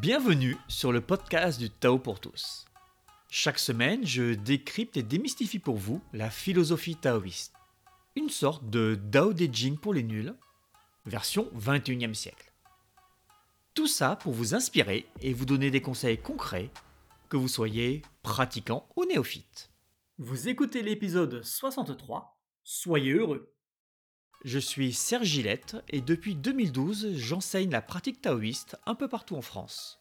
Bienvenue sur le podcast du Tao pour tous. Chaque semaine, je décrypte et démystifie pour vous la philosophie taoïste. Une sorte de Dao De Jing pour les nuls, version 21e siècle. Tout ça pour vous inspirer et vous donner des conseils concrets, que vous soyez pratiquant ou néophyte. Vous écoutez l'épisode 63, Soyez heureux. Je suis Serge Gillette et depuis 2012, j'enseigne la pratique taoïste un peu partout en France.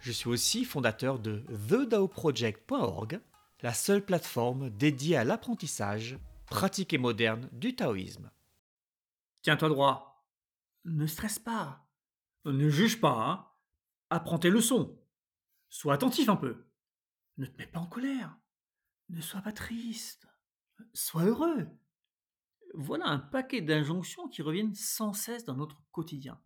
Je suis aussi fondateur de TheDaoProject.org, la seule plateforme dédiée à l'apprentissage, pratique et moderne du taoïsme. Tiens-toi droit. Ne stresse pas. Ne juge pas, hein. Apprends tes leçons. Sois attentif un peu. Ne te mets pas en colère. Ne sois pas triste. Sois heureux voilà un paquet d'injonctions qui reviennent sans cesse dans notre quotidien.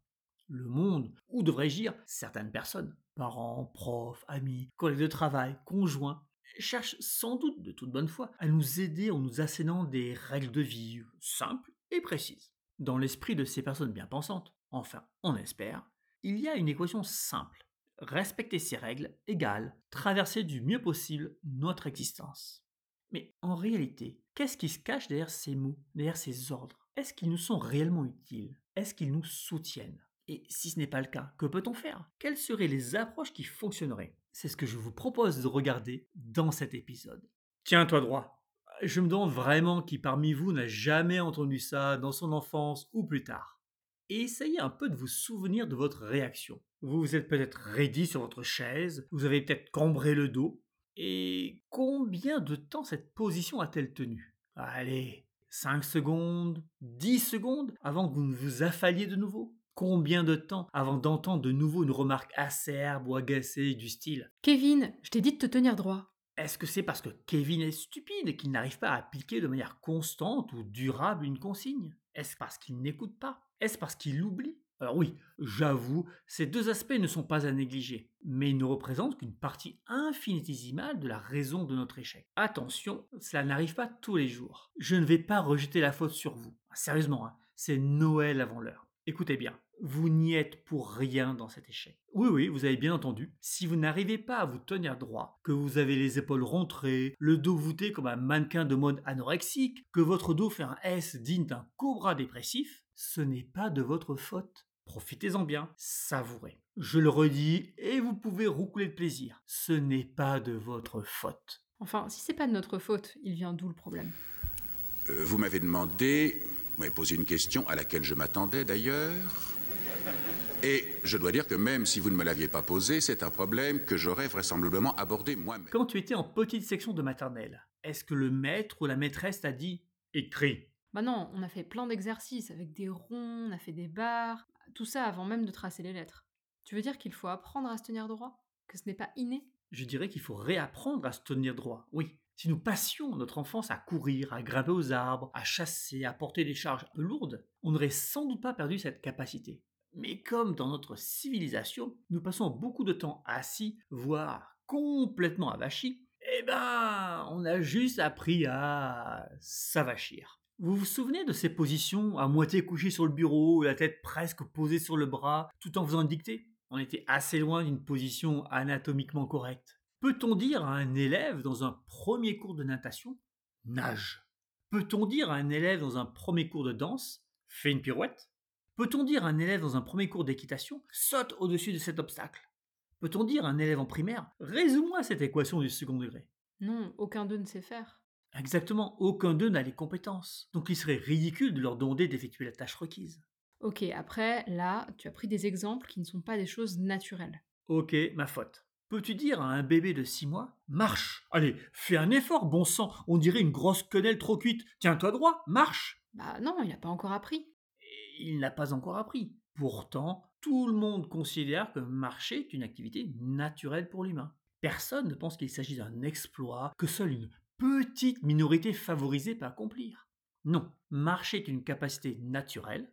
Le monde, ou devrais-je dire certaines personnes, parents, profs, amis, collègues de travail, conjoints, cherchent sans doute de toute bonne foi à nous aider en nous assénant des règles de vie simples et précises. Dans l'esprit de ces personnes bien pensantes, enfin, on espère, il y a une équation simple. Respecter ces règles égale traverser du mieux possible notre existence. Mais en réalité, qu'est-ce qui se cache derrière ces mots, derrière ces ordres? Est-ce qu'ils nous sont réellement utiles? Est-ce qu'ils nous soutiennent? Et si ce n'est pas le cas, que peut-on faire? Quelles seraient les approches qui fonctionneraient? C'est ce que je vous propose de regarder dans cet épisode. Tiens-toi droit. Je me demande vraiment qui parmi vous n'a jamais entendu ça dans son enfance ou plus tard. Et essayez un peu de vous souvenir de votre réaction. Vous vous êtes peut-être raidi sur votre chaise, vous avez peut-être cambré le dos, et combien de temps cette position a-t-elle tenu Allez, 5 secondes, 10 secondes avant que vous ne vous affaliez de nouveau? Combien de temps avant d'entendre de nouveau une remarque acerbe ou agacée du style Kevin, je t'ai dit de te tenir droit. Est-ce que c'est parce que Kevin est stupide et qu'il n'arrive pas à appliquer de manière constante ou durable une consigne? Est-ce parce qu'il n'écoute pas? Est-ce parce qu'il oublie? Alors oui, j'avoue, ces deux aspects ne sont pas à négliger, mais ils ne représentent qu'une partie infinitésimale de la raison de notre échec. Attention, cela n'arrive pas tous les jours. Je ne vais pas rejeter la faute sur vous. Ah, sérieusement, hein, c'est Noël avant l'heure. Écoutez bien, vous n'y êtes pour rien dans cet échec. Oui, oui, vous avez bien entendu. Si vous n'arrivez pas à vous tenir droit, que vous avez les épaules rentrées, le dos voûté comme un mannequin de mode anorexique, que votre dos fait un S digne d'un cobra dépressif, ce n'est pas de votre faute. Profitez-en bien, savourez. Je le redis et vous pouvez roucouler de plaisir. Ce n'est pas de votre faute. Enfin, si c'est pas de notre faute, il vient d'où le problème? Euh, Vous m'avez demandé, vous m'avez posé une question à laquelle je m'attendais d'ailleurs. Et je dois dire que même si vous ne me l'aviez pas posé, c'est un problème que j'aurais vraisemblablement abordé moi-même. Quand tu étais en petite section de maternelle, est-ce que le maître ou la maîtresse t'a dit écris? Bah non, on a fait plein d'exercices avec des ronds, on a fait des barres. Tout ça avant même de tracer les lettres. Tu veux dire qu'il faut apprendre à se tenir droit? Que ce n'est pas inné? Je dirais qu'il faut réapprendre à se tenir droit, oui. Si nous passions notre enfance à courir, à grimper aux arbres, à chasser, à porter des charges lourdes, on n'aurait sans doute pas perdu cette capacité. Mais comme dans notre civilisation, nous passons beaucoup de temps assis, voire complètement avachis, eh ben, on a juste appris à s'avachir. Vous vous souvenez de ces positions à moitié couché sur le bureau, la tête presque posée sur le bras, tout en faisant une dictée On était assez loin d'une position anatomiquement correcte. Peut-on dire à un élève dans un premier cours de natation Nage? Peut-on dire à un élève dans un premier cours de danse Fais une pirouette? Peut-on dire à un élève dans un premier cours d'équitation Saute au-dessus de cet obstacle? Peut-on dire à un élève en primaire Résous-moi cette équation du second degré? Non, aucun d'eux ne sait faire. Exactement, aucun d'eux n'a les compétences. Donc il serait ridicule de leur demander d'effectuer la tâche requise. Ok, après, là, tu as pris des exemples qui ne sont pas des choses naturelles. Ok, ma faute. Peux-tu dire à un bébé de 6 mois Marche Allez, fais un effort, bon sang On dirait une grosse quenelle trop cuite. Tiens-toi droit, marche Bah non, il n'a pas encore appris. il n'a pas encore appris. Pourtant, tout le monde considère que marcher est une activité naturelle pour l'humain. Personne ne pense qu'il s'agit d'un exploit que seule une petite minorité favorisée peut accomplir. Non, marcher est une capacité naturelle,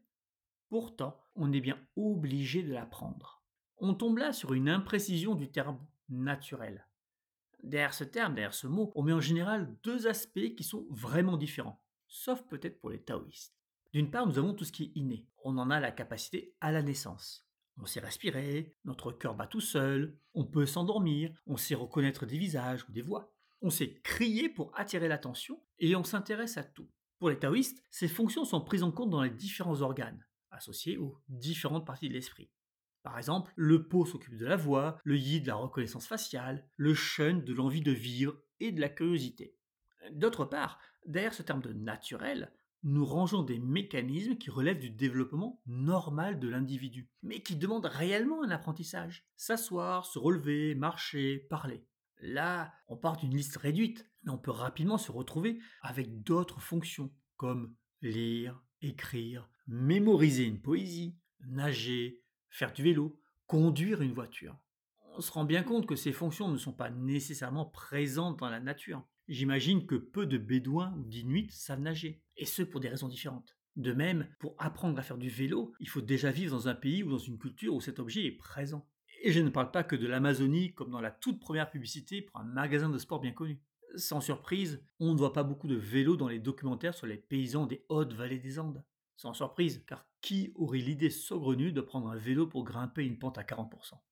pourtant on est bien obligé de l'apprendre. On tombe là sur une imprécision du terme naturel. Derrière ce terme, derrière ce mot, on met en général deux aspects qui sont vraiment différents, sauf peut-être pour les taoïstes. D'une part, nous avons tout ce qui est inné. On en a la capacité à la naissance. On sait respirer, notre cœur bat tout seul, on peut s'endormir, on sait reconnaître des visages ou des voix. On sait crier pour attirer l'attention et on s'intéresse à tout. Pour les taoïstes, ces fonctions sont prises en compte dans les différents organes, associés aux différentes parties de l'esprit. Par exemple, le po s'occupe de la voix, le yi de la reconnaissance faciale, le shen de l'envie de vivre et de la curiosité. D'autre part, derrière ce terme de naturel, nous rangeons des mécanismes qui relèvent du développement normal de l'individu, mais qui demandent réellement un apprentissage. S'asseoir, se relever, marcher, parler. Là, on part d'une liste réduite, mais on peut rapidement se retrouver avec d'autres fonctions, comme lire, écrire, mémoriser une poésie, nager, faire du vélo, conduire une voiture. On se rend bien compte que ces fonctions ne sont pas nécessairement présentes dans la nature. J'imagine que peu de Bédouins ou d'Inuits savent nager, et ce pour des raisons différentes. De même, pour apprendre à faire du vélo, il faut déjà vivre dans un pays ou dans une culture où cet objet est présent. Et je ne parle pas que de l'Amazonie comme dans la toute première publicité pour un magasin de sport bien connu. Sans surprise, on ne voit pas beaucoup de vélos dans les documentaires sur les paysans des hautes vallées des Andes. Sans surprise, car qui aurait l'idée saugrenue de prendre un vélo pour grimper une pente à 40%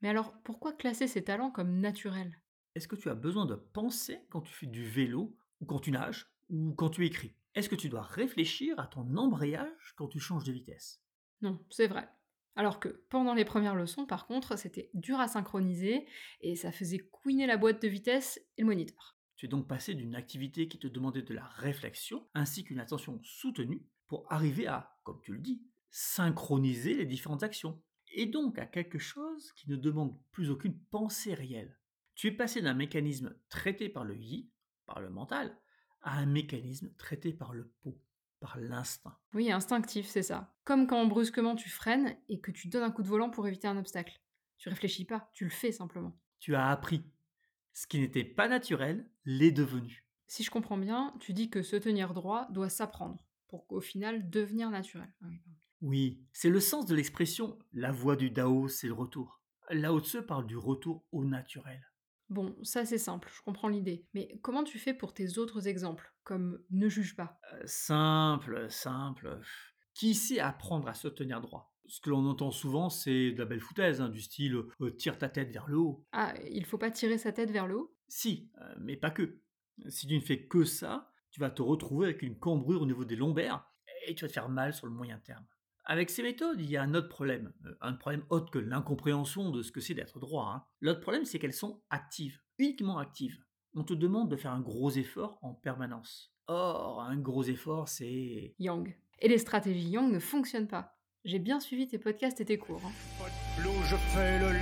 Mais alors, pourquoi classer ces talents comme naturels? Est-ce que tu as besoin de penser quand tu fais du vélo, ou quand tu nages, ou quand tu écris? Est-ce que tu dois réfléchir à ton embrayage quand tu changes de vitesse? Non, c'est vrai. Alors que pendant les premières leçons, par contre, c'était dur à synchroniser et ça faisait couiner la boîte de vitesse et le moniteur. Tu es donc passé d'une activité qui te demandait de la réflexion ainsi qu'une attention soutenue pour arriver à, comme tu le dis, synchroniser les différentes actions et donc à quelque chose qui ne demande plus aucune pensée réelle. Tu es passé d'un mécanisme traité par le yi, par le mental, à un mécanisme traité par le po par l'instinct. Oui, instinctif, c'est ça. Comme quand brusquement tu freines et que tu donnes un coup de volant pour éviter un obstacle. Tu réfléchis pas, tu le fais simplement. Tu as appris. Ce qui n'était pas naturel l'est devenu. Si je comprends bien, tu dis que se tenir droit doit s'apprendre pour qu'au final devenir naturel. Ah oui, c'est le sens de l'expression la voie du Dao, c'est le retour. Lao Tse parle du retour au naturel. Bon, ça c'est simple, je comprends l'idée. Mais comment tu fais pour tes autres exemples, comme ne juge pas? Euh, Simple, simple. Qui sait apprendre à se tenir droit? Ce que l'on entend souvent, c'est de la belle foutaise, hein, du style euh, tire ta tête vers le haut. Ah, il faut pas tirer sa tête vers le haut? Si, euh, mais pas que. Si tu ne fais que ça, tu vas te retrouver avec une cambrure au niveau des lombaires et tu vas te faire mal sur le moyen terme. Avec ces méthodes, il y a un autre problème, euh, un problème autre que l'incompréhension de ce que c'est d'être droit. Hein. L'autre problème, c'est qu'elles sont actives, uniquement actives. On te demande de faire un gros effort en permanence. Or, un gros effort, c'est... Yang. Et les stratégies Yang ne fonctionnent pas. J'ai bien suivi tes podcasts et tes cours. Hein. je fais le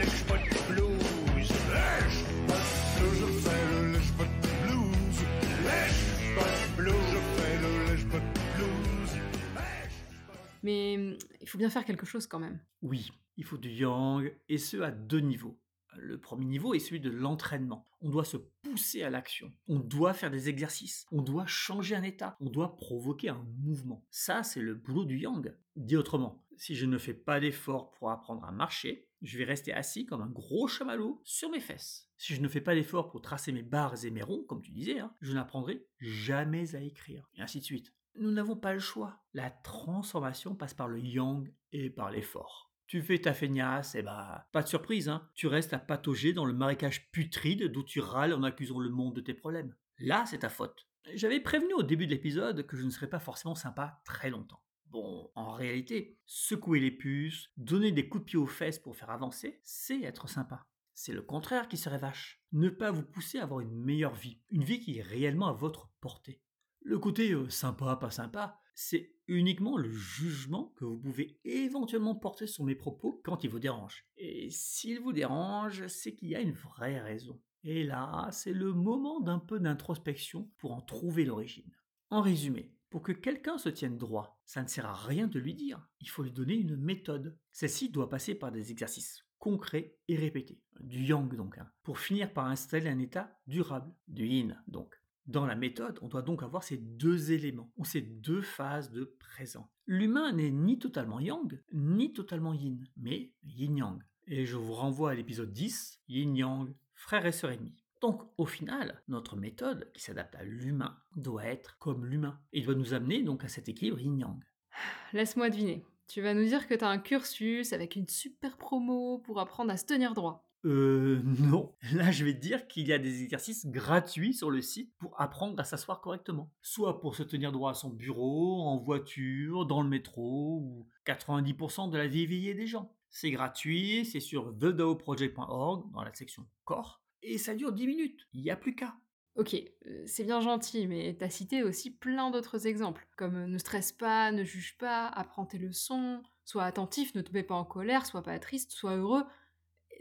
Mais hum, il faut bien faire quelque chose quand même. Oui, il faut du yang, et ce à deux niveaux. Le premier niveau est celui de l'entraînement. On doit se pousser à l'action. On doit faire des exercices. On doit changer un état. On doit provoquer un mouvement. Ça, c'est le boulot du yang. Dit autrement, si je ne fais pas d'effort pour apprendre à marcher, je vais rester assis comme un gros chamallow sur mes fesses. Si je ne fais pas d'effort pour tracer mes barres et mes ronds, comme tu disais, hein, je n'apprendrai jamais à écrire. Et ainsi de suite nous n'avons pas le choix. La transformation passe par le yang et par l'effort. Tu fais ta feignasse, et eh bah, pas de surprise, hein. tu restes à patauger dans le marécage putride d'où tu râles en accusant le monde de tes problèmes. Là, c'est ta faute. J'avais prévenu au début de l'épisode que je ne serais pas forcément sympa très longtemps. Bon, en réalité, secouer les puces, donner des coups de pied aux fesses pour faire avancer, c'est être sympa. C'est le contraire qui serait vache. Ne pas vous pousser à avoir une meilleure vie, une vie qui est réellement à votre portée. Le côté euh, sympa, pas sympa, c'est uniquement le jugement que vous pouvez éventuellement porter sur mes propos quand ils vous dérangent. Et s'il vous dérange, c'est qu'il y a une vraie raison. Et là, c'est le moment d'un peu d'introspection pour en trouver l'origine. En résumé, pour que quelqu'un se tienne droit, ça ne sert à rien de lui dire, il faut lui donner une méthode. Celle-ci doit passer par des exercices concrets et répétés, du yang donc, hein, pour finir par installer un état durable, du yin donc. Dans la méthode, on doit donc avoir ces deux éléments, ou ces deux phases de présent. L'humain n'est ni totalement yang, ni totalement yin, mais yin-yang. Et je vous renvoie à l'épisode 10, yin-yang, frère et sœur ennemis. Donc au final, notre méthode, qui s'adapte à l'humain, doit être comme l'humain, et doit nous amener donc à cet équilibre yin-yang. Laisse-moi deviner. Tu vas nous dire que t'as un cursus avec une super promo pour apprendre à se tenir droit. Euh, non. Là, je vais te dire qu'il y a des exercices gratuits sur le site pour apprendre à s'asseoir correctement. Soit pour se tenir droit à son bureau, en voiture, dans le métro, ou 90% de la vie éveillée des gens. C'est gratuit, c'est sur thedaoproject.org, dans la section corps, et ça dure 10 minutes. Il n'y a plus qu'à. Ok, euh, c'est bien gentil, mais t'as cité aussi plein d'autres exemples, comme euh, ne stresse pas, ne juge pas, apprends tes leçons, sois attentif, ne te mets pas en colère, sois pas triste, sois heureux.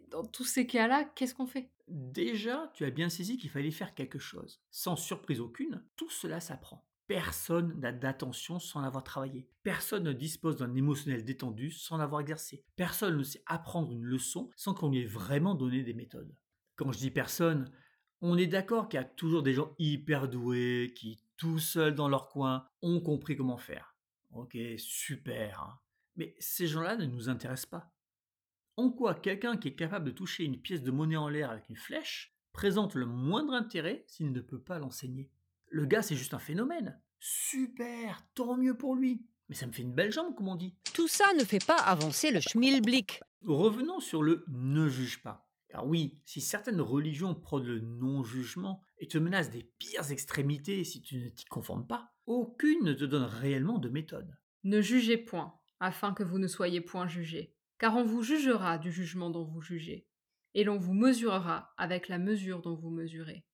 Dans tous ces cas-là, qu'est-ce qu'on fait? Déjà, tu as bien saisi qu'il fallait faire quelque chose. Sans surprise aucune, tout cela s'apprend. Personne n'a d'attention sans l'avoir travaillé. Personne ne dispose d'un émotionnel détendu sans l'avoir exercé. Personne ne sait apprendre une leçon sans qu'on lui ait vraiment donné des méthodes. Quand je dis personne, on est d'accord qu'il y a toujours des gens hyper doués qui, tout seuls dans leur coin, ont compris comment faire. Ok, super. hein. Mais ces gens-là ne nous intéressent pas. En quoi quelqu'un qui est capable de toucher une pièce de monnaie en l'air avec une flèche présente le moindre intérêt s'il ne peut pas l'enseigner Le gars, c'est juste un phénomène. Super, tant mieux pour lui. Mais ça me fait une belle jambe, comme on dit. Tout ça ne fait pas avancer le schmilblick. Revenons sur le ne juge pas. Car oui, si certaines religions prônent le non-jugement et te menacent des pires extrémités si tu ne t'y conformes pas, aucune ne te donne réellement de méthode. Ne jugez point, afin que vous ne soyez point jugés. Car on vous jugera du jugement dont vous jugez, et l'on vous mesurera avec la mesure dont vous mesurez.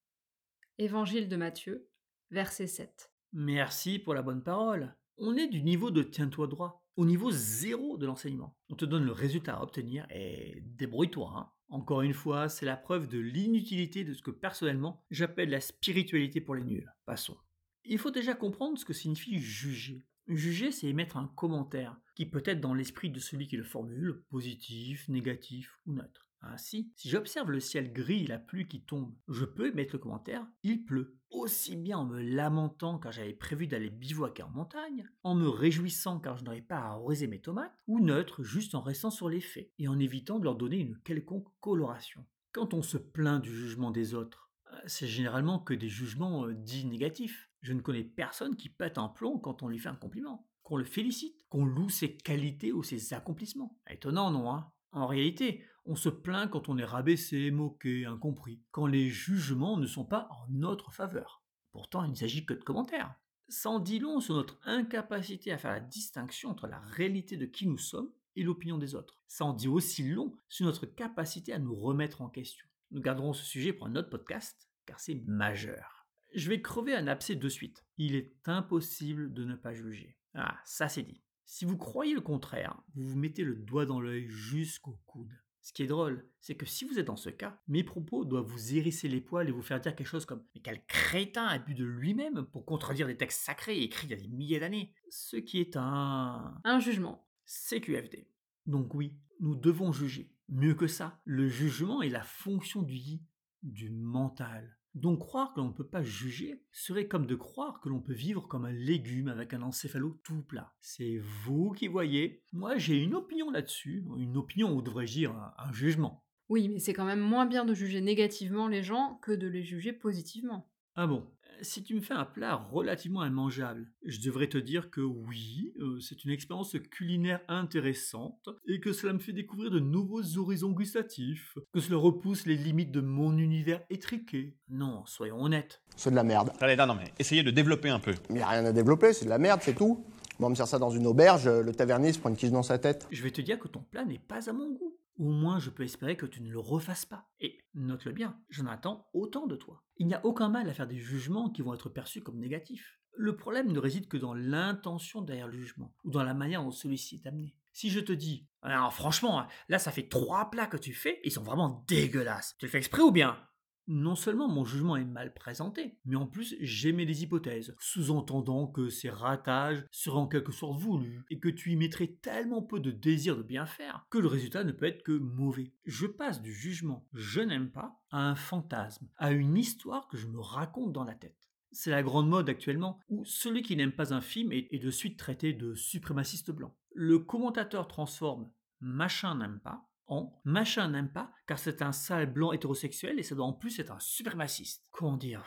Évangile de Matthieu, verset 7. Merci pour la bonne parole. On est du niveau de tiens-toi droit, au niveau zéro de l'enseignement. On te donne le résultat à obtenir et débrouille-toi. hein. Encore une fois, c'est la preuve de l'inutilité de ce que personnellement j'appelle la spiritualité pour les nuls. Passons. Il faut déjà comprendre ce que signifie juger. Juger, c'est émettre un commentaire, qui peut être dans l'esprit de celui qui le formule, positif, négatif ou neutre. Ainsi, si j'observe le ciel gris et la pluie qui tombe, je peux émettre le commentaire il pleut. Aussi bien en me lamentant car j'avais prévu d'aller bivouaquer en montagne, en me réjouissant car je n'aurais pas à arroser mes tomates, ou neutre juste en restant sur les faits et en évitant de leur donner une quelconque coloration. Quand on se plaint du jugement des autres, euh, c'est généralement que des jugements euh, dits négatifs. Je ne connais personne qui pète un plomb quand on lui fait un compliment, qu'on le félicite, qu'on loue ses qualités ou ses accomplissements. Étonnant, non hein? En réalité, on se plaint quand on est rabaissé, moqué, incompris, quand les jugements ne sont pas en notre faveur. Pourtant, il ne s'agit que de commentaires. Sans dit long sur notre incapacité à faire la distinction entre la réalité de qui nous sommes et l'opinion des autres. Ça en dit aussi long sur notre capacité à nous remettre en question. Nous garderons ce sujet pour un autre podcast, car c'est majeur. Je vais crever un abcès de suite. Il est impossible de ne pas juger. Ah, ça c'est dit. Si vous croyez le contraire, vous vous mettez le doigt dans l'œil jusqu'au coude. Ce qui est drôle, c'est que si vous êtes dans ce cas, mes propos doivent vous hérisser les poils et vous faire dire quelque chose comme Mais quel crétin a bu de lui-même pour contredire des textes sacrés écrits il y a des milliers d'années? Ce qui est un. Un jugement. CQFD. Donc oui, nous devons juger. Mieux que ça, le jugement est la fonction du yi, du mental. Donc croire que l'on ne peut pas juger serait comme de croire que l'on peut vivre comme un légume avec un encéphalo tout plat. C'est vous qui voyez. Moi j'ai une opinion là-dessus, une opinion ou devrais-je dire un, un jugement. Oui, mais c'est quand même moins bien de juger négativement les gens que de les juger positivement. Ah bon? Si tu me fais un plat relativement immangeable, je devrais te dire que oui, euh, c'est une expérience culinaire intéressante et que cela me fait découvrir de nouveaux horizons gustatifs, que cela repousse les limites de mon univers étriqué. Non, soyons honnêtes. C'est de la merde. Allez, non, non, mais essayez de développer un peu. Il n'y a rien à développer, c'est de la merde, c'est tout. Moi, on me sert ça dans une auberge, le tavernier se prend une quiche dans sa tête. Je vais te dire que ton plat n'est pas à mon goût. Au moins, je peux espérer que tu ne le refasses pas. Et note-le bien, j'en attends autant de toi. Il n'y a aucun mal à faire des jugements qui vont être perçus comme négatifs. Le problème ne réside que dans l'intention derrière le jugement, ou dans la manière dont celui-ci est amené. Si je te dis, alors franchement, là ça fait trois plats que tu fais, ils sont vraiment dégueulasses. Tu le fais exprès ou bien? Non seulement mon jugement est mal présenté, mais en plus j'émets des hypothèses, sous-entendant que ces ratages seraient en quelque sorte voulus, et que tu y mettrais tellement peu de désir de bien faire, que le résultat ne peut être que mauvais. Je passe du jugement je n'aime pas à un fantasme, à une histoire que je me raconte dans la tête. C'est la grande mode actuellement, où celui qui n'aime pas un film est, de suite traité de suprémaciste blanc. Le commentateur transforme machin n'aime pas en machin n'aime pas car c'est un sale blanc hétérosexuel et ça doit en plus être un suprémaciste. Comment dire?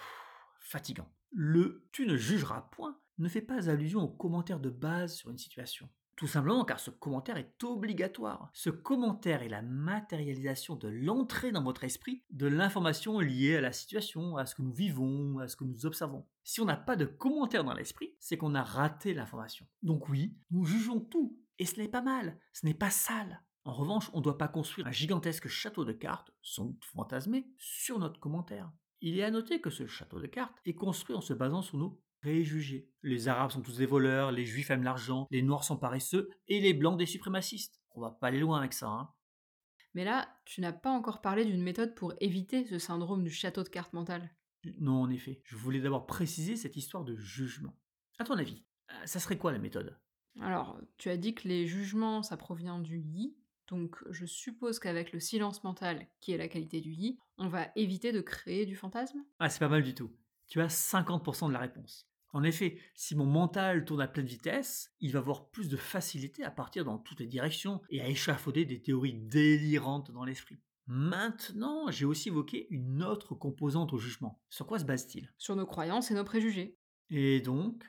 Fatigant. Le tu ne jugeras point ne fait pas allusion aux commentaires de base sur une situation. Tout simplement car ce commentaire est obligatoire. Ce commentaire est la matérialisation de l'entrée dans votre esprit de l'information liée à la situation, à ce que nous vivons, à ce que nous observons. Si on n'a pas de commentaire dans l'esprit, c'est qu'on a raté l'information. Donc oui, nous jugeons tout. Et ce n'est pas mal, ce n'est pas sale. En revanche, on ne doit pas construire un gigantesque château de cartes, sans doute fantasmé, sur notre commentaire. Il est à noter que ce château de cartes est construit en se basant sur nos préjugés. Les Arabes sont tous des voleurs, les Juifs aiment l'argent, les Noirs sont paresseux et les Blancs des suprémacistes. On va pas aller loin avec ça. Hein. Mais là, tu n'as pas encore parlé d'une méthode pour éviter ce syndrome du château de cartes mental. Non, en effet. Je voulais d'abord préciser cette histoire de jugement. À ton avis, euh, ça serait quoi la méthode? Alors, tu as dit que les jugements, ça provient du yi. Donc, je suppose qu'avec le silence mental, qui est la qualité du yi, on va éviter de créer du fantasme? Ah, c'est pas mal du tout. Tu as 50% de la réponse. En effet, si mon mental tourne à pleine vitesse, il va avoir plus de facilité à partir dans toutes les directions et à échafauder des théories délirantes dans l'esprit. Maintenant, j'ai aussi évoqué une autre composante au jugement. Sur quoi se base-t-il? Sur nos croyances et nos préjugés. Et donc?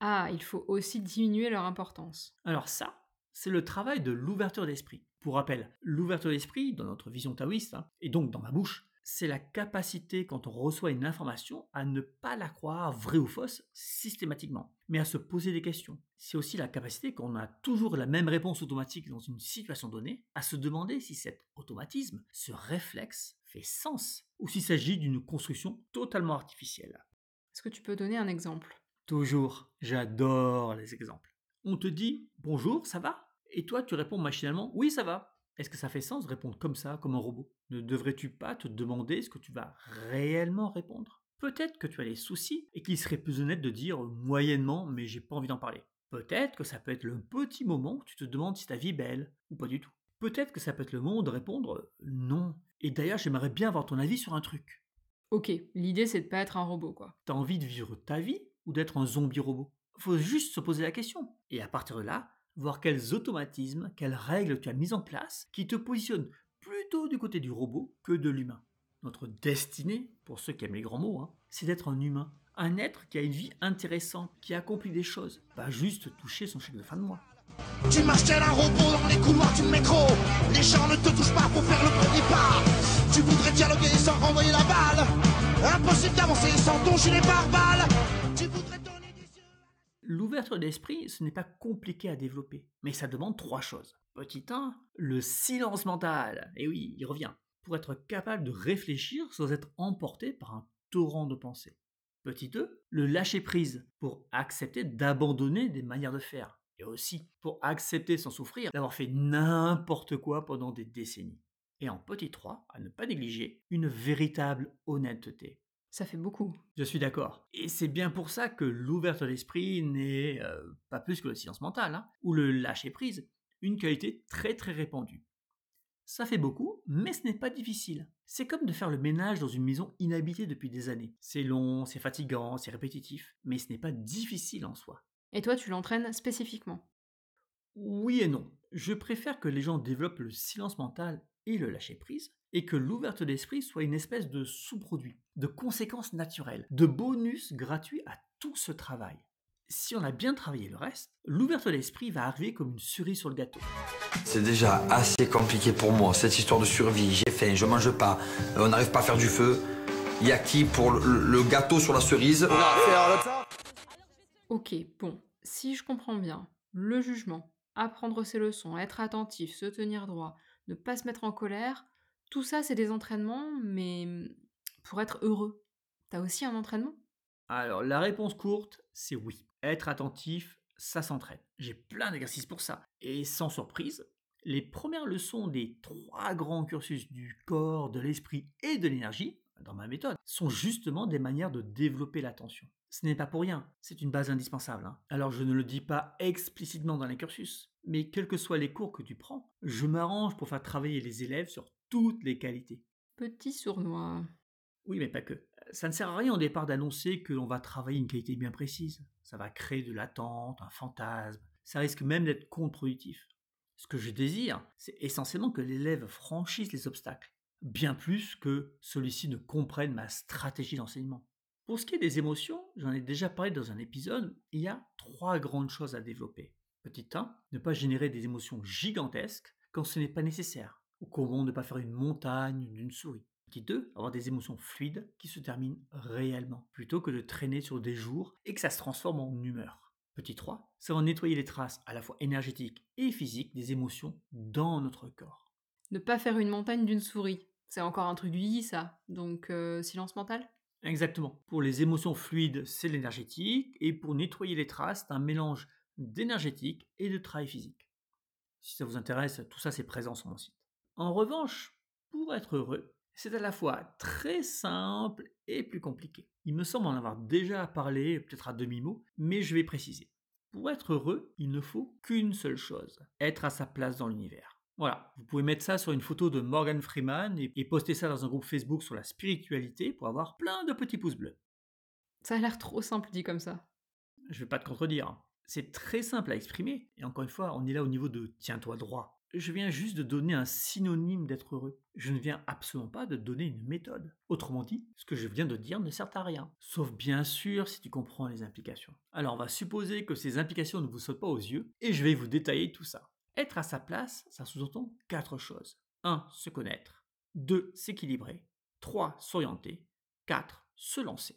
Ah, il faut aussi diminuer leur importance. Alors ça, c'est le travail de l'ouverture d'esprit. Pour rappel, l'ouverture d'esprit, dans notre vision taoïste, hein, et donc dans ma bouche, c'est la capacité, quand on reçoit une information, à ne pas la croire vraie ou fausse systématiquement, mais à se poser des questions. C'est aussi la capacité, quand on a toujours la même réponse automatique dans une situation donnée, à se demander si cet automatisme, ce réflexe, fait sens, ou s'il s'agit d'une construction totalement artificielle. Est-ce que tu peux donner un exemple? Toujours, j'adore les exemples. On te dit bonjour, ça va? Et toi, tu réponds machinalement oui, ça va. Est-ce que ça fait sens de répondre comme ça, comme un robot? Ne devrais-tu pas te demander ce que tu vas réellement répondre? Peut-être que tu as des soucis et qu'il serait plus honnête de dire moyennement, mais j'ai pas envie d'en parler. Peut-être que ça peut être le petit moment où tu te demandes si ta vie est belle, ou pas du tout. Peut-être que ça peut être le moment de répondre non. Et d'ailleurs, j'aimerais bien avoir ton avis sur un truc. Ok, l'idée c'est de pas être un robot, quoi. T'as envie de vivre ta vie ou d'être un zombie robot? Faut juste se poser la question. Et à partir de là, voir quels automatismes, quelles règles tu as mises en place qui te positionnent plutôt du côté du robot que de l'humain. Notre destinée, pour ceux qui aiment les grands mots, hein, c'est d'être un humain, un être qui a une vie intéressante, qui accomplit des choses, pas juste toucher son chèque de fin de mois. Tu marches tel un robot dans les couloirs du métro. Les gens ne te touchent pas pour faire le premier pas. Tu voudrais dialoguer sans renvoyer la balle. Impossible d'avancer sans ton gilet pare-balles. Tu. L'ouverture d'esprit, ce n'est pas compliqué à développer, mais ça demande trois choses. Petit 1, le silence mental. Et oui, il revient. Pour être capable de réfléchir sans être emporté par un torrent de pensées. Petit 2, le lâcher prise pour accepter d'abandonner des manières de faire. Et aussi pour accepter sans souffrir d'avoir fait n'importe quoi pendant des décennies. Et en petit 3, à ne pas négliger, une véritable honnêteté. Ça fait beaucoup. Je suis d'accord. Et c'est bien pour ça que l'ouverture d'esprit n'est euh, pas plus que le silence mental, hein, ou le lâcher prise, une qualité très très répandue. Ça fait beaucoup, mais ce n'est pas difficile. C'est comme de faire le ménage dans une maison inhabitée depuis des années. C'est long, c'est fatigant, c'est répétitif, mais ce n'est pas difficile en soi. Et toi, tu l'entraînes spécifiquement? Oui et non. Je préfère que les gens développent le silence mental et le lâcher prise, et que l'ouverture d'esprit soit une espèce de sous-produit, de conséquence naturelle, de bonus gratuit à tout ce travail. Si on a bien travaillé le reste, l'ouverture d'esprit va arriver comme une cerise sur le gâteau. C'est déjà assez compliqué pour moi, cette histoire de survie. J'ai faim, je mange pas, on n'arrive pas à faire du feu. Il y a qui pour le, le gâteau sur la cerise? Ok, bon, si je comprends bien, le jugement, apprendre ses leçons, être attentif, se tenir droit, ne pas se mettre en colère, tout ça c'est des entraînements, mais pour être heureux, t'as aussi un entraînement? Alors la réponse courte, c'est oui. Être attentif, ça s'entraîne. J'ai plein d'exercices pour ça. Et sans surprise, les premières leçons des trois grands cursus du corps, de l'esprit et de l'énergie, dans ma méthode, sont justement des manières de développer l'attention. Ce n'est pas pour rien, c'est une base indispensable. hein. Alors je ne le dis pas explicitement dans les cursus, mais quels que soient les cours que tu prends, je m'arrange pour faire travailler les élèves sur toutes les qualités. Petit sournois. Oui, mais pas que. Ça ne sert à rien au départ d'annoncer que l'on va travailler une qualité bien précise. Ça va créer de l'attente, un fantasme. Ça risque même d'être contre-productif. Ce que je désire, c'est essentiellement que l'élève franchisse les obstacles, bien plus que celui-ci ne comprenne ma stratégie d'enseignement. Pour ce qui est des émotions, j'en ai déjà parlé dans un épisode, il y a trois grandes choses à développer. Petit 1, ne pas générer des émotions gigantesques quand ce n'est pas nécessaire, comment ne pas faire une montagne d'une souris. Petit 2, avoir des émotions fluides qui se terminent réellement, plutôt que de traîner sur des jours et que ça se transforme en humeur. Petit 3, savoir nettoyer les traces à la fois énergétiques et physiques des émotions dans notre corps. Ne pas faire une montagne d'une souris. C'est encore un truc du yi, ça. Donc, euh, silence mental? Exactement. Pour les émotions fluides, c'est l'énergétique, et pour nettoyer les traces, c'est un mélange d'énergétique et de travail physique. Si ça vous intéresse, tout ça c'est présent sur mon site. En revanche, pour être heureux, c'est à la fois très simple et plus compliqué. Il me semble en avoir déjà parlé, peut-être à demi-mot, mais je vais préciser. Pour être heureux, il ne faut qu'une seule chose, être à sa place dans l'univers. Voilà, vous pouvez mettre ça sur une photo de Morgan Freeman et, et poster ça dans un groupe Facebook sur la spiritualité pour avoir plein de petits pouces bleus. Ça a l'air trop simple dit comme ça. Je vais pas te contredire. C'est très simple à exprimer, et encore une fois, on est là au niveau de tiens-toi droit. Je viens juste de donner un synonyme d'être heureux. Je ne viens absolument pas de donner une méthode. Autrement dit, ce que je viens de dire ne sert à rien. Sauf bien sûr si tu comprends les implications. Alors on va supposer que ces implications ne vous sautent pas aux yeux, et je vais vous détailler tout ça. Être à sa place, ça sous-entend quatre choses. 1. Se connaître. 2. S'équilibrer. 3. S'orienter. 4. Se lancer.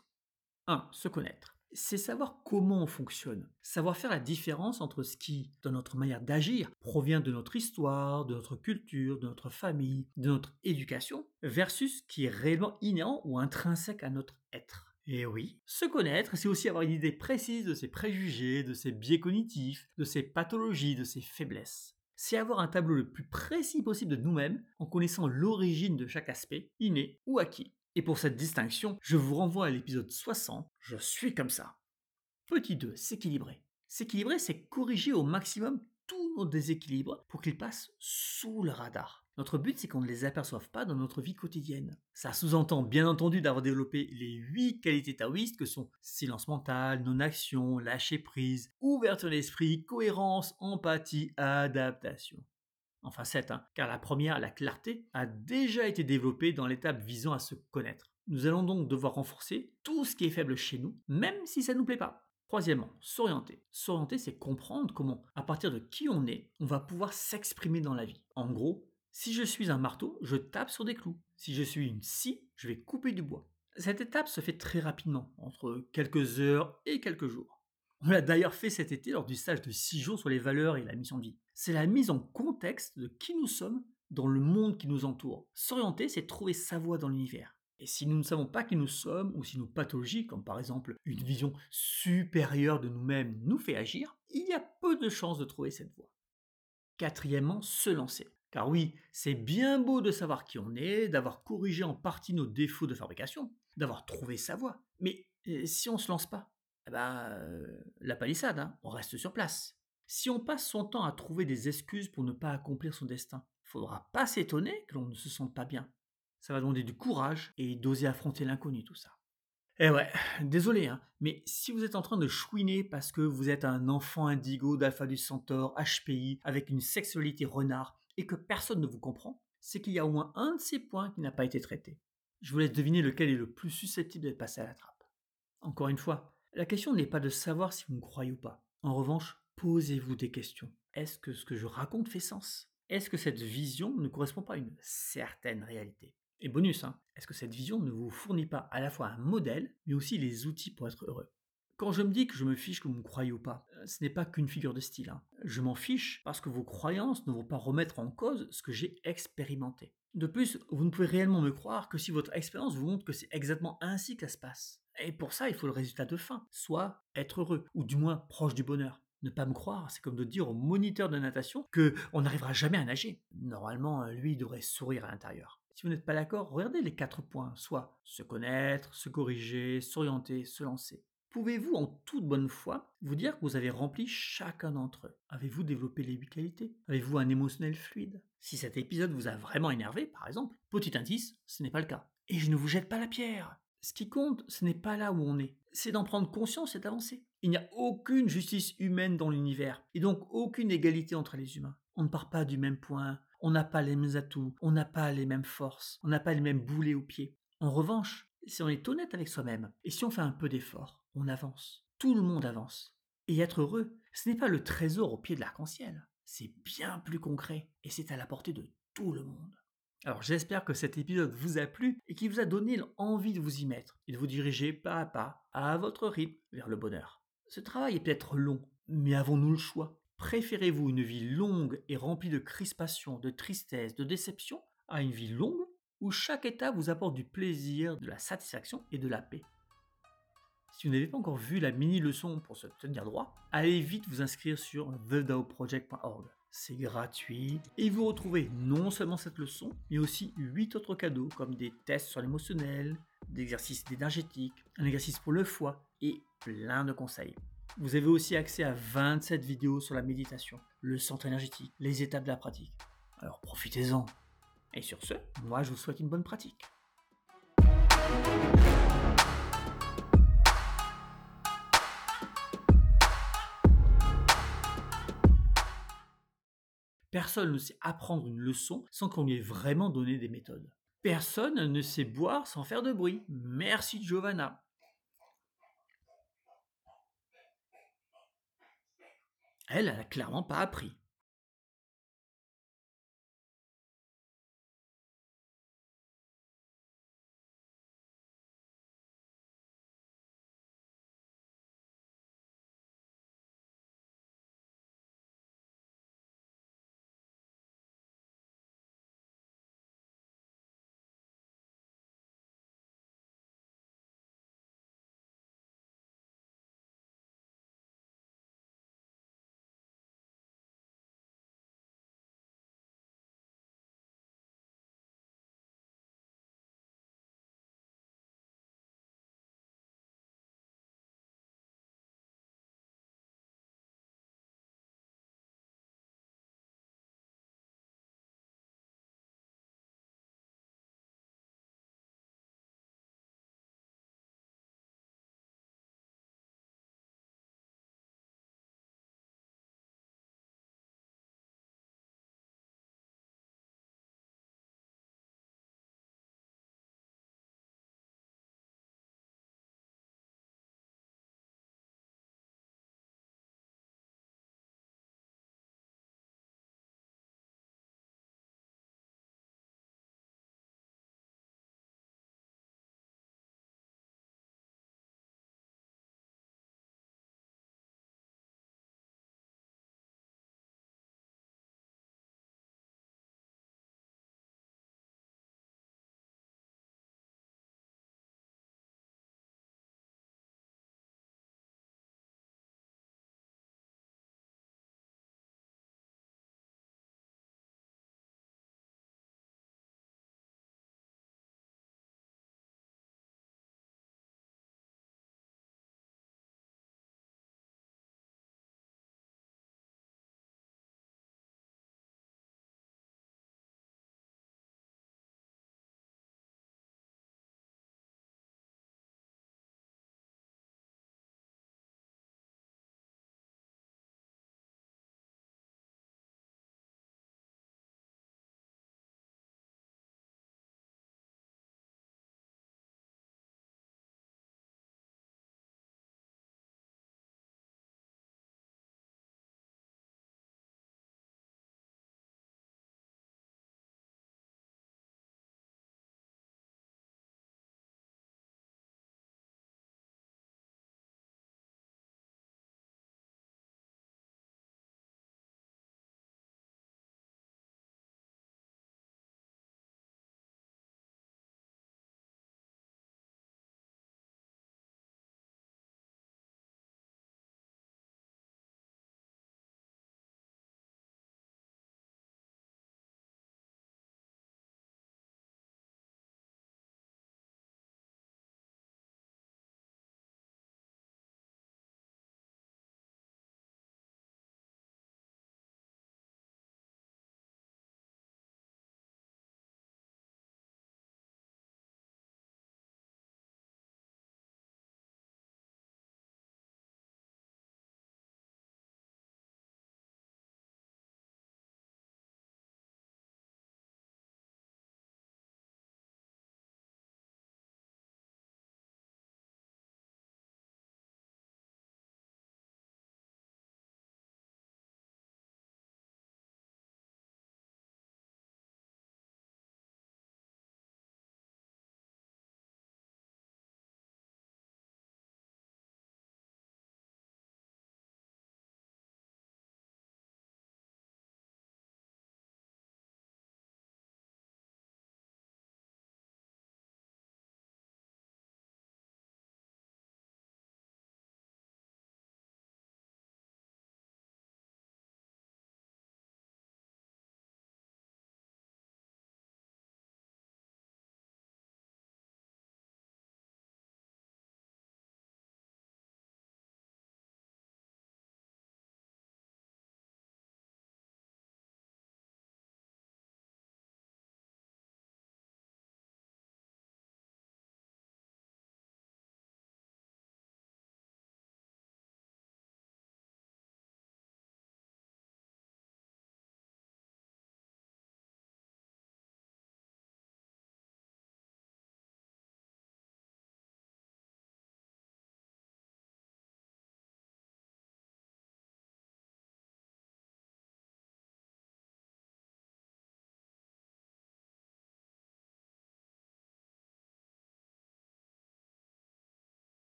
1. Se connaître c'est savoir comment on fonctionne, savoir faire la différence entre ce qui, dans notre manière d'agir, provient de notre histoire, de notre culture, de notre famille, de notre éducation, versus ce qui est réellement inhérent ou intrinsèque à notre être. Et oui, se connaître, c'est aussi avoir une idée précise de ses préjugés, de ses biais cognitifs, de ses pathologies, de ses faiblesses. C'est avoir un tableau le plus précis possible de nous-mêmes en connaissant l'origine de chaque aspect, inné ou acquis. Et pour cette distinction, je vous renvoie à l'épisode 60, Je suis comme ça. Petit 2, s'équilibrer. S'équilibrer, c'est corriger au maximum tous nos déséquilibres pour qu'ils passent sous le radar. Notre but, c'est qu'on ne les aperçoive pas dans notre vie quotidienne. Ça sous-entend bien entendu d'avoir développé les 8 qualités taoïstes que sont silence mental, non-action, lâcher prise, ouverture d'esprit, cohérence, empathie, adaptation enfin 7, hein, car la première, la clarté, a déjà été développée dans l'étape visant à se connaître. Nous allons donc devoir renforcer tout ce qui est faible chez nous, même si ça ne nous plaît pas. Troisièmement, s'orienter. S'orienter, c'est comprendre comment, à partir de qui on est, on va pouvoir s'exprimer dans la vie. En gros, si je suis un marteau, je tape sur des clous. Si je suis une scie, je vais couper du bois. Cette étape se fait très rapidement, entre quelques heures et quelques jours. On l'a d'ailleurs fait cet été lors du stage de 6 jours sur les valeurs et la mission de vie. C'est la mise en contexte de qui nous sommes dans le monde qui nous entoure. S'orienter, c'est trouver sa voie dans l'univers. Et si nous ne savons pas qui nous sommes, ou si nos pathologies, comme par exemple une vision supérieure de nous-mêmes, nous fait agir, il y a peu de chances de trouver cette voie. Quatrièmement, se lancer. Car oui, c'est bien beau de savoir qui on est, d'avoir corrigé en partie nos défauts de fabrication, d'avoir trouvé sa voie. Mais euh, si on ne se lance pas, eh ben, euh, la palissade, hein, on reste sur place. Si on passe son temps à trouver des excuses pour ne pas accomplir son destin, faudra pas s'étonner que l'on ne se sente pas bien. Ça va demander du courage et d'oser affronter l'inconnu, tout ça. Eh ouais, désolé, hein, mais si vous êtes en train de chouiner parce que vous êtes un enfant indigo d'Alpha du Centaure, HPI, avec une sexualité renard, et que personne ne vous comprend, c'est qu'il y a au moins un de ces points qui n'a pas été traité. Je vous laisse deviner lequel est le plus susceptible d'être passé à la trappe. Encore une fois, la question n'est pas de savoir si vous me croyez ou pas. En revanche, posez-vous des questions. Est-ce que ce que je raconte fait sens? Est-ce que cette vision ne correspond pas à une certaine réalité? Et bonus, hein, est-ce que cette vision ne vous fournit pas à la fois un modèle, mais aussi les outils pour être heureux? Quand je me dis que je me fiche que vous me croyez ou pas, euh, ce n'est pas qu'une figure de style. Hein. Je m'en fiche parce que vos croyances ne vont pas remettre en cause ce que j'ai expérimenté. De plus, vous ne pouvez réellement me croire que si votre expérience vous montre que c'est exactement ainsi que ça se passe. Et pour ça, il faut le résultat de fin, soit être heureux, ou du moins proche du bonheur. Ne pas me croire, c'est comme de dire au moniteur de natation que on n'arrivera jamais à nager. Normalement, lui, il devrait sourire à l'intérieur. Si vous n'êtes pas d'accord, regardez les quatre points, soit se connaître, se corriger, s'orienter, se lancer. Pouvez-vous en toute bonne foi vous dire que vous avez rempli chacun d'entre eux? Avez-vous développé les huit qualités? Avez-vous un émotionnel fluide? Si cet épisode vous a vraiment énervé, par exemple, petit indice, ce n'est pas le cas. Et je ne vous jette pas la pierre. Ce qui compte, ce n'est pas là où on est, c'est d'en prendre conscience et d'avancer. Il n'y a aucune justice humaine dans l'univers, et donc aucune égalité entre les humains. On ne part pas du même point, on n'a pas les mêmes atouts, on n'a pas les mêmes forces, on n'a pas les mêmes boulets aux pieds. En revanche, si on est honnête avec soi-même, et si on fait un peu d'effort, on avance. Tout le monde avance. Et être heureux, ce n'est pas le trésor au pied de l'arc-en-ciel, c'est bien plus concret et c'est à la portée de tout le monde. Alors j'espère que cet épisode vous a plu et qu'il vous a donné envie de vous y mettre et de vous diriger pas à pas, à votre rythme, vers le bonheur. Ce travail est peut-être long, mais avons-nous le choix? Préférez-vous une vie longue et remplie de crispation, de tristesse, de déception, à une vie longue où chaque étape vous apporte du plaisir, de la satisfaction et de la paix? Si vous n'avez pas encore vu la mini-leçon pour se tenir droit, allez vite vous inscrire sur thedaoproject.org. C'est gratuit et vous retrouvez non seulement cette leçon, mais aussi 8 autres cadeaux comme des tests sur l'émotionnel, des exercices énergétiques, un exercice pour le foie et plein de conseils. Vous avez aussi accès à 27 vidéos sur la méditation, le centre énergétique, les étapes de la pratique. Alors profitez-en. Et sur ce, moi je vous souhaite une bonne pratique. Personne ne sait apprendre une leçon sans qu'on lui ait vraiment donné des méthodes. Personne ne sait boire sans faire de bruit. Merci Giovanna. Elle, elle n'a clairement pas appris.